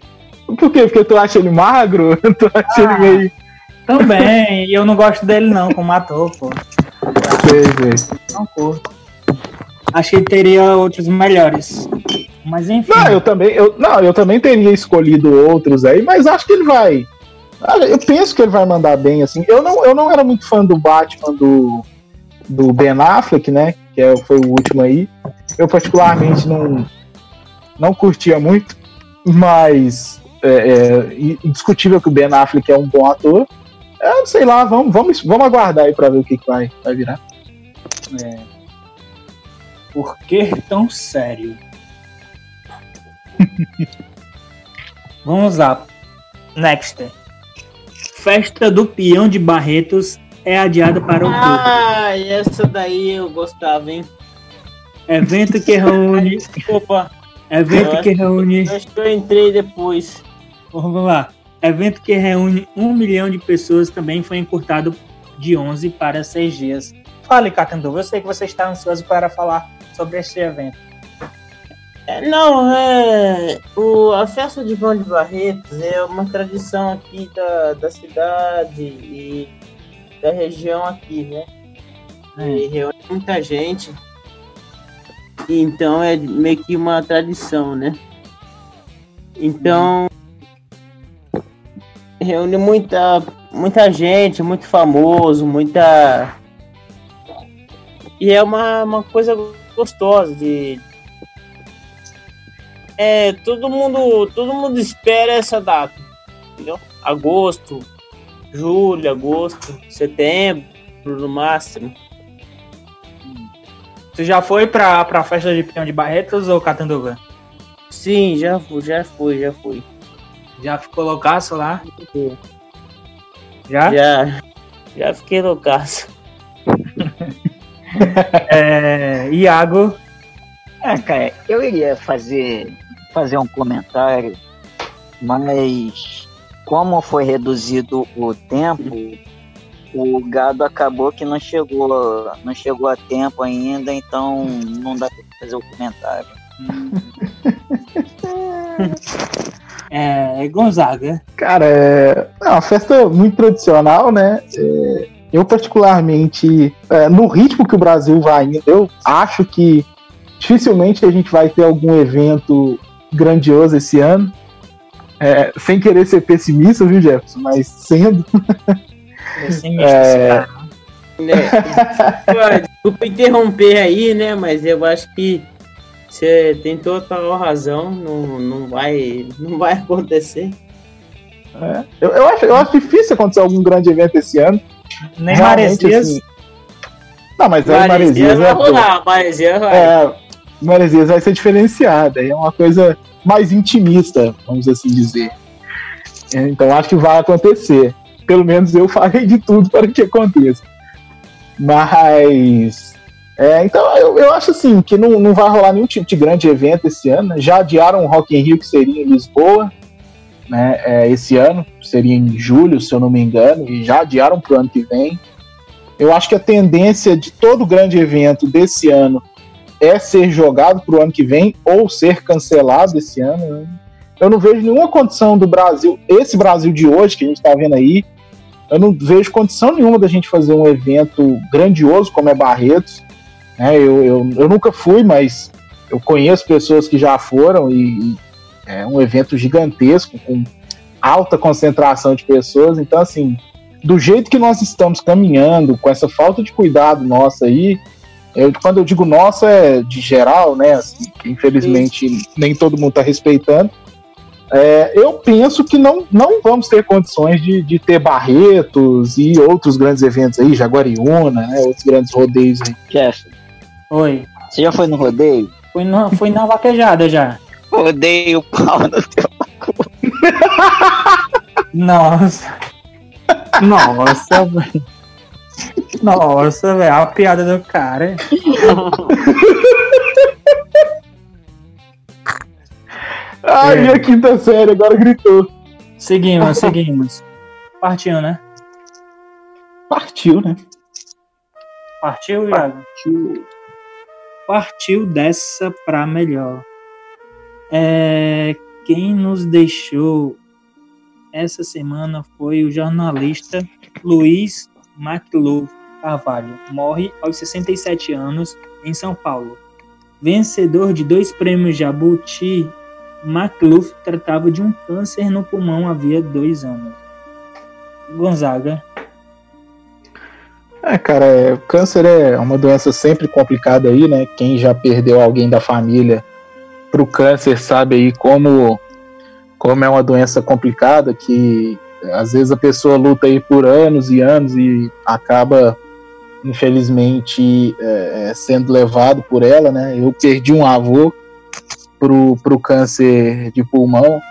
Por quê? Porque tu acha ele magro? [laughs] tu acha Ah. ele meio. Também, e eu não gosto dele não, como ator, pô. Sei. Não curto. Acho que ele teria outros melhores. Mas enfim. Não, eu também, eu, não, eu também teria escolhido outros aí, mas acho que ele vai. Eu penso que ele vai mandar bem, assim. Eu não, eu não era muito fã do Batman do, do Ben Affleck, né? Que é, foi o último aí. Eu particularmente não, não curtia muito, mas é, é indiscutível que o Ben Affleck é um bom ator. Eu sei lá, vamos, vamos, vamos aguardar aí pra ver o que, que vai, vai virar. É. Por que tão sério? [laughs] Vamos lá. Next. Festa do Peão de Barretos é adiada para outubro. Ah, essa daí eu gostava, hein? Evento que reúne. [laughs] Opa, Evento que reúne. acho que eu entrei depois. Vamos lá. Evento que reúne um milhão de pessoas também foi encurtado de 11 para 6 dias. Fale, Catandu. Eu sei que você está ansioso para falar sobre este evento. É, não, é. O, a festa de João de Barretos é uma tradição aqui da, da cidade e da região aqui, né? E reúne muita gente. E então é meio que uma tradição, né? Então reúne muita, muita gente, muito famoso, muita. E é uma, uma coisa gostosa de. É, todo mundo, todo mundo espera essa data, entendeu? Agosto, julho, agosto, setembro, no máximo. Você já foi para a festa de Peão de Barretos ou Catanduva? Sim, já fui, já fui, já fui. Já ficou loucaço lá? Já? Já, já fiquei loucaço. [laughs] É, Iago, Ah, cara, eu iria fazer, fazer um comentário, mas como foi reduzido o tempo, o gado acabou que não chegou, não chegou a tempo ainda, então não dá pra fazer o comentário. [laughs] [laughs] é, Gonzaga. Cara, é é uma festa muito tradicional, né? É, eu, particularmente, é, no ritmo que o Brasil vai indo, eu acho que dificilmente a gente vai ter algum evento grandioso esse ano. É, sem querer ser pessimista, viu, Jefferson? Mas sendo. Pessimista, É. Né? Desculpa interromper aí, né? Mas eu acho que você tem total razão. Não, não, vai, não vai acontecer. é, eu, eu acho, eu acho difícil acontecer algum grande evento esse ano. Nem Maresias. assim, Não, mas aí Maresia Maresias vai é, rolar, Maresia vai. é, Maresias vai ser diferenciada. É uma coisa mais intimista, vamos assim dizer. É, Então acho que vai acontecer. Pelo menos eu [laughs] farei de tudo para que aconteça. Mas É, então eu, eu acho assim que não, não vai rolar nenhum tipo de grande evento esse ano. Né? Já adiaram o Rock in Rio que seria em Lisboa, né? É, esse ano seria em julho, se eu não me engano, e já adiaram para o ano que vem. Eu acho que a tendência de todo grande evento desse ano é ser jogado para o ano que vem ou ser cancelado esse ano. Né? Eu não vejo nenhuma condição do Brasil, esse Brasil de hoje que a gente está vendo aí, eu não vejo condição nenhuma da gente fazer um evento grandioso como é Barretos. Né? Eu, eu, eu nunca fui, mas eu conheço pessoas que já foram e, e é um evento gigantesco, com alta concentração de pessoas. Então, assim, do jeito que nós estamos caminhando, com essa falta de cuidado nossa aí, eu, quando eu digo nossa, é de geral, né? Assim, que infelizmente nem todo mundo está respeitando. É, eu penso que não, não vamos ter condições de, de ter Barretos e outros grandes eventos aí, Jaguariúna, né, outros grandes rodeios aí. Jeff. Oi. Você já foi no rodeio? Fui, no, fui na vaquejada já. Rodeio pau no teu cu. [laughs] Nossa. Nossa, velho. Nossa, velho. A piada do cara. [laughs] Ai, É. minha quinta série agora gritou. Seguimos, seguimos. Partiu, né? Partiu, né? Partiu, Iago? Partiu dessa pra melhor. É, quem nos deixou essa semana foi o jornalista Luiz McLuhan Carvalho. Morre aos 67 anos em São Paulo. Vencedor de dois prêmios Jabuti, McLuhan tratava de um câncer no pulmão havia dois anos. Gonzaga. É, cara, é, o câncer é uma doença sempre complicada aí, né? Quem já perdeu alguém da família pro câncer sabe aí como, como é uma doença complicada que às vezes a pessoa luta aí por anos e anos e acaba infelizmente é, é, sendo levado por ela, né? Eu perdi um avô pro, pro câncer de pulmão,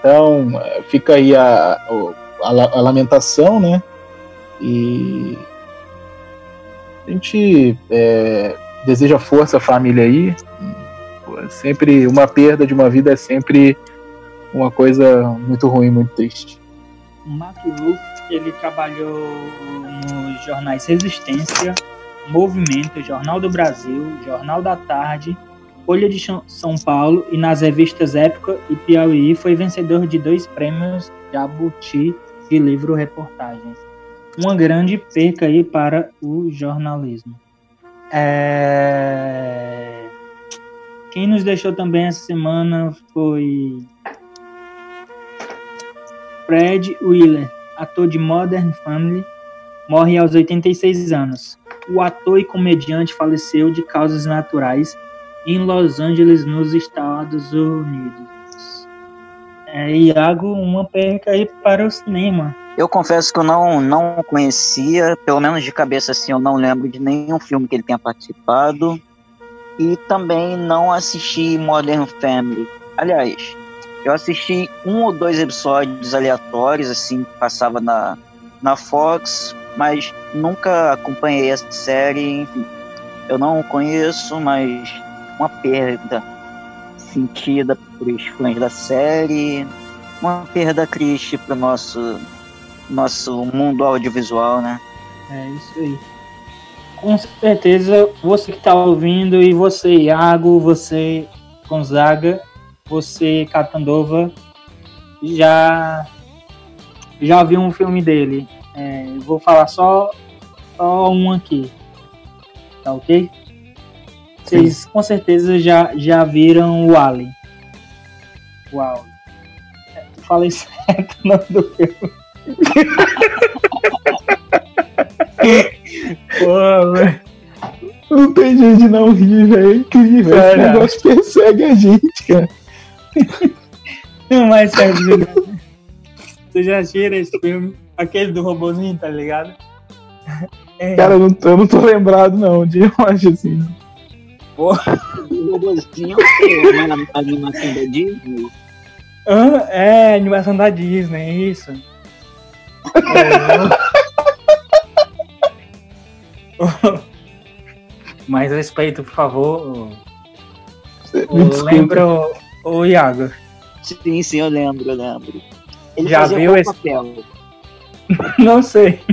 então é, fica aí a, a, a lamentação, né? E a gente é, deseja força à família aí. É sempre uma perda de uma vida é sempre uma coisa muito ruim, muito triste. O McLuhan, ele trabalhou nos jornais Resistência, Movimento, Jornal do Brasil, Jornal da Tarde, Folha de São Paulo e nas revistas Época e Piauí foi vencedor de dois prêmios Jabuti de livro-reportagens. Uma grande perca aí para o jornalismo. É... Quem nos deixou também essa semana foi Fred Wheeler, ator de Modern Family, morre aos 86 anos. O ator e comediante faleceu de causas naturais em Los Angeles, nos Estados Unidos. É, Iago, uma perca aí para o cinema. Eu confesso que eu não, não conhecia, pelo menos de cabeça assim, eu não lembro de nenhum filme que ele tenha participado. E também não assisti Modern Family. Aliás, eu assisti um ou dois episódios aleatórios, assim, que passava na, na Fox, mas nunca acompanhei essa série, enfim. Eu não conheço, mas uma perda sentida por os fãs da série, uma perda triste para o nosso, nosso mundo audiovisual, né? É isso aí. Com certeza, você que está ouvindo, e você, Iago, você, Gonzaga, você, Catandova, já, já viu um filme dele. É, vou falar só, só um aqui. Tá ok? Vocês com certeza já, já viram o Alien. O Alien. É, Falei [laughs] certo o nome do filme. Pô, velho. Não tem jeito de não rir, velho. É incrível. Esse Cara. negócio persegue a gente, cara. Não, mas sério. Tu já tira esse filme? Aquele do robozinho, tá ligado? É, Cara, eu não, eu não tô lembrado, não, de imagem assim. O robozinho é uma animação da Disney. ah, é animação da Disney, isso. É. [laughs] Mais respeito, por favor. Me desculpa. Lembro o Iago. Sim, sim, eu lembro, eu lembro. Ele Já viu qual esse- papel? [laughs] Não sei. [laughs]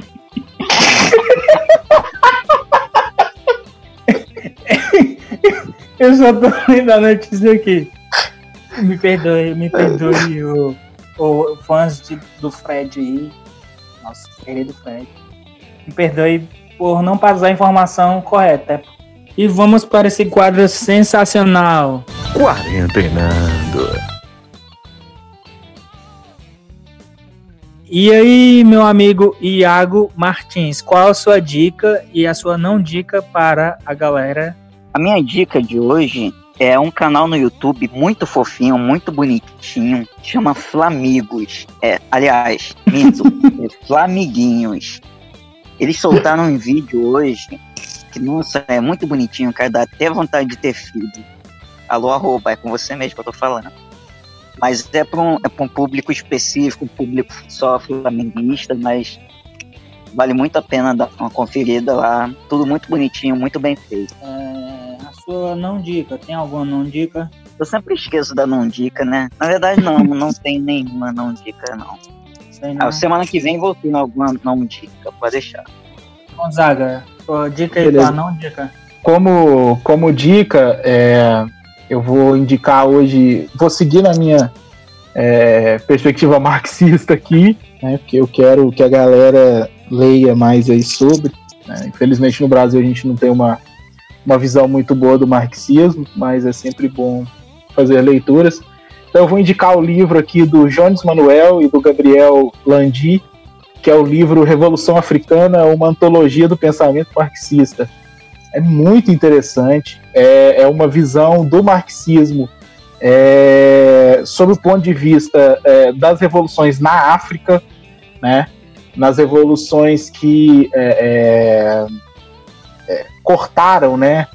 Eu só tô lendo a notícia aqui. Me perdoe, me perdoe o, o fãs de- do Fred aí. Nossa, querido Fred. Me perdoe por não passar a informação correta. E vamos para esse quadro sensacional. Quarentenando. E aí, meu amigo Iago Martins, qual a sua dica e a sua não dica para a galera? A minha dica de hoje é um canal no YouTube muito fofinho, muito bonitinho, chama Flamigos. É, aliás, minto, é [laughs] Flamiguinhos. Eles soltaram um vídeo hoje que, nossa, é muito bonitinho, cara, dá até vontade de ter filho. Alô, arroba, é com você mesmo que eu tô falando. Mas é para um, é pra um público específico, um público só flamenguista, mas vale muito a pena dar uma conferida lá. Tudo muito bonitinho, muito bem feito. É, sua não dica, tem alguma não dica? Eu sempre esqueço da não dica, né? Na verdade, não, não tem nenhuma não dica, não. Sei não. Ah, semana que vem vou ter alguma não dica, pode deixar. Gonzaga, sua dica aí, Beleza. tua não dica. Como, como dica, é, eu vou indicar hoje, vou seguir na minha é, perspectiva marxista aqui, né, porque eu quero que a galera leia mais aí sobre. né. Infelizmente no Brasil a gente não tem uma, uma visão muito boa do marxismo, mas é sempre bom fazer leituras. Então eu vou indicar o livro aqui do Jones Manuel e do Gabriel Landi, que é o livro Revolução Africana, uma antologia do pensamento marxista é muito interessante. É, é uma visão do marxismo é, sob o ponto de vista é, das revoluções na África, né? Nas revoluções que é, é, cortaram, né?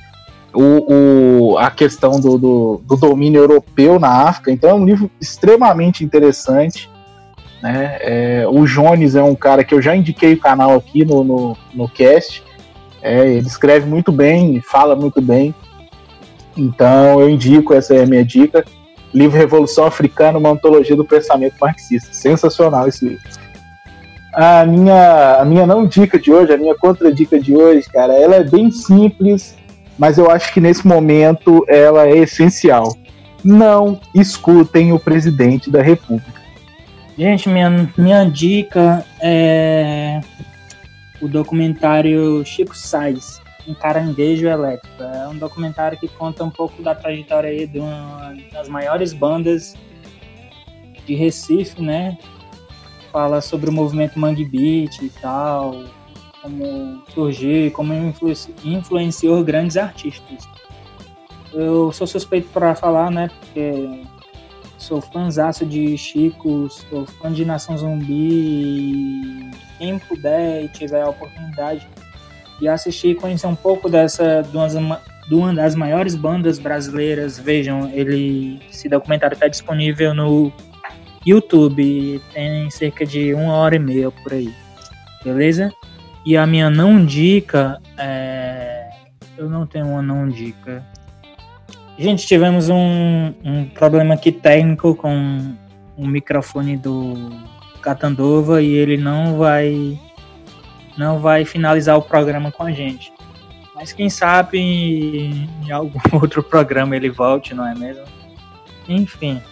O, o- a questão do, do- do domínio europeu na África. Então é um livro extremamente interessante. Né? É, o Jones é um cara que eu já indiquei o canal aqui no, no, no cast. É, ele escreve muito bem, fala muito bem. Então eu indico, essa é a minha dica. Livro Revolução Africana, uma antologia do pensamento marxista. Sensacional esse livro. A minha, a minha não dica de hoje, a minha contradica de hoje, cara, ela é bem simples, mas eu acho que nesse momento ela é essencial. Não escutem o presidente da República. Gente, minha, minha dica é o documentário Chico Sainz, um caranguejo elétrico. É um documentário que conta um pouco da trajetória aí de uma das maiores bandas de Recife, né? Fala sobre o movimento Mangue Beat e tal, como surgiu, como influ- influenciou grandes artistas. Eu sou suspeito para falar, né? Porque sou fãzaço de Chico, sou fã de Nação Zumbi. Quem puder e tiver a oportunidade de assistir e conhecer um pouco dessa de uma, de uma das maiores bandas brasileiras, vejam, ele esse documentário está disponível no YouTube, tem cerca de uma hora e meia por aí, beleza? E a minha não dica é, eu não tenho uma não dica. Gente, tivemos um, um problema aqui técnico com o microfone do Catandova e ele não vai não vai finalizar o programa com a gente. Mas quem sabe em algum [laughs] outro programa ele volte, não é mesmo? Enfim.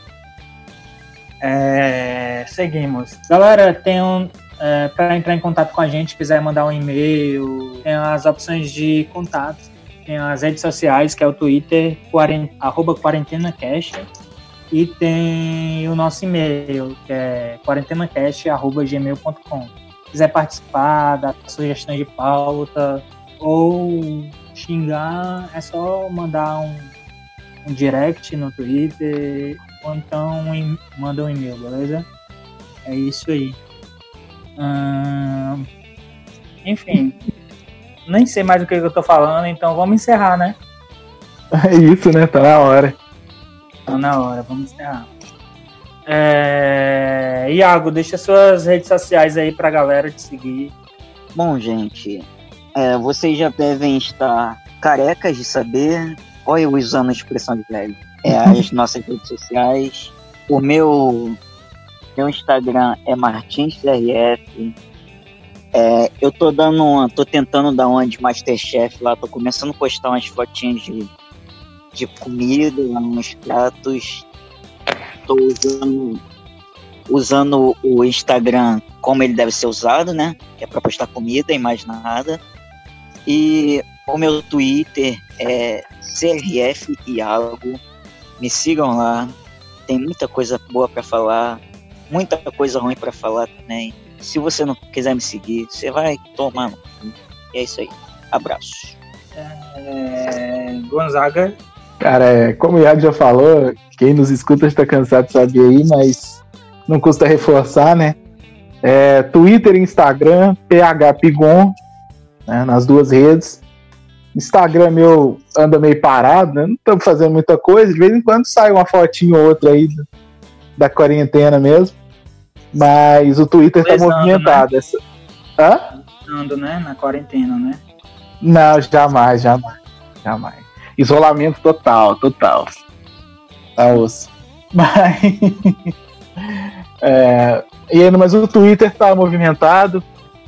É, seguimos. Galera, tem um, é, para entrar em contato com a gente, quiser mandar um e-mail, tem as opções de contato, tem as redes sociais, que é o Twitter, arroba quarentenacast, e tem o nosso e-mail, que é quarentenacast.gmail.com. Quiser participar, dar sugestões de pauta ou xingar, é só mandar um, um direct no Twitter ou então manda um e-mail, beleza? É isso aí. Ahn, enfim, [laughs] nem sei mais o que eu tô falando, então vamos encerrar, né? É isso, né? Tá na hora. Tá na hora, vamos encerrar. É... Iago, deixa suas redes sociais aí pra galera te seguir. Bom, gente, é, vocês já devem estar carecas de saber. Olha, eu usando a expressão de velho. É, as [laughs] nossas redes sociais. O meu, meu Instagram é MartinsRF. É, eu tô dando uma, tô tentando dar uma de Masterchef lá, tô começando a postar umas fotinhas de, de comida nos pratos. Tô usando, usando o Instagram como ele deve ser usado, né? Que é pra postar comida e mais nada. E o meu Twitter é CRF Iago. Me sigam lá. Tem muita coisa boa para falar, muita coisa ruim para falar também. Se você não quiser me seguir, você vai tomar. E é isso aí. Abraço. É, Gonzaga. Cara, é, como o Iago já falou, quem nos escuta está cansado de saber aí, mas não custa reforçar, né? É, Twitter e Instagram, PHPigon, né, nas duas redes. Instagram meu anda meio parado, né? Não estamos fazendo muita coisa. De vez em quando sai uma fotinho ou outra aí da quarentena mesmo. Mas o Twitter está movimentado. Né? Essa... Hã? Ando, né? Na quarentena, né? Não, jamais, jamais. Jamais. Isolamento total, total. Tá osso. [laughs] Mas. é, e ainda, mas o Twitter está movimentado.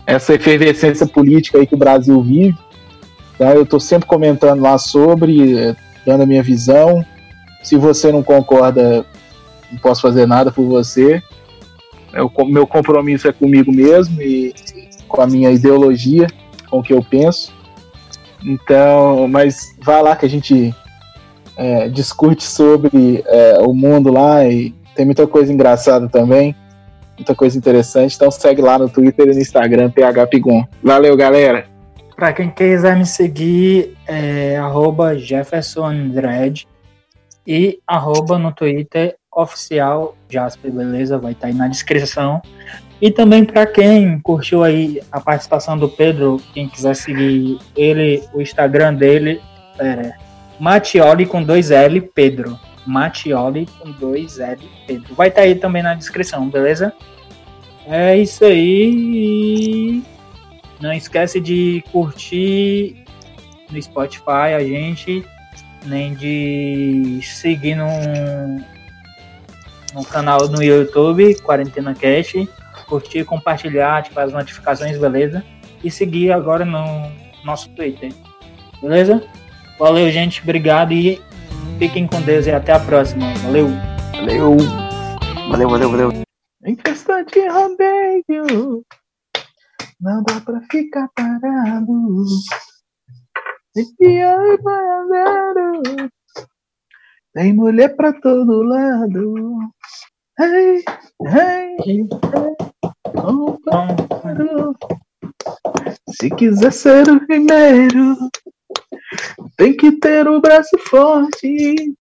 Essa efervescência política aí que o Brasil vive. Tá? Eu estou sempre comentando lá sobre, dando a minha visão. Se você não concorda, não posso fazer nada por você. O meu compromisso é comigo mesmo e com a minha ideologia, com o que eu penso. Então, mas vá lá que a gente é, discute sobre é, o mundo lá e tem muita coisa engraçada também, muita coisa interessante. Então segue lá no Twitter e no Instagram, phpigon. Valeu, galera! Para quem quiser me seguir, é arroba Jefferson Andrade e arroba no Twitter oficial Jasper, beleza? Vai estar tá aí na descrição. E também para quem curtiu aí a participação do Pedro, quem quiser seguir ele, o Instagram dele é Matioli com dois L Pedro. Matioli com dois L Pedro. Vai estar tá aí também na descrição, beleza? É isso aí. Não esquece de curtir no Spotify a gente, nem de seguir no, no canal no YouTube, Quarentena Cash, curtir, compartilhar, ativar as notificações, beleza? E seguir agora no nosso Twitter, beleza? Valeu, gente, obrigado e fiquem com Deus e até a próxima. Valeu! Valeu! Valeu, valeu, valeu! Em questão de rodeio. Não dá pra ficar parado. Enfiar bandeiro. Tem mulher pra todo lado. Hey, hey. Comparo. Se quiser ser o primeiro, tem que ter o braço forte.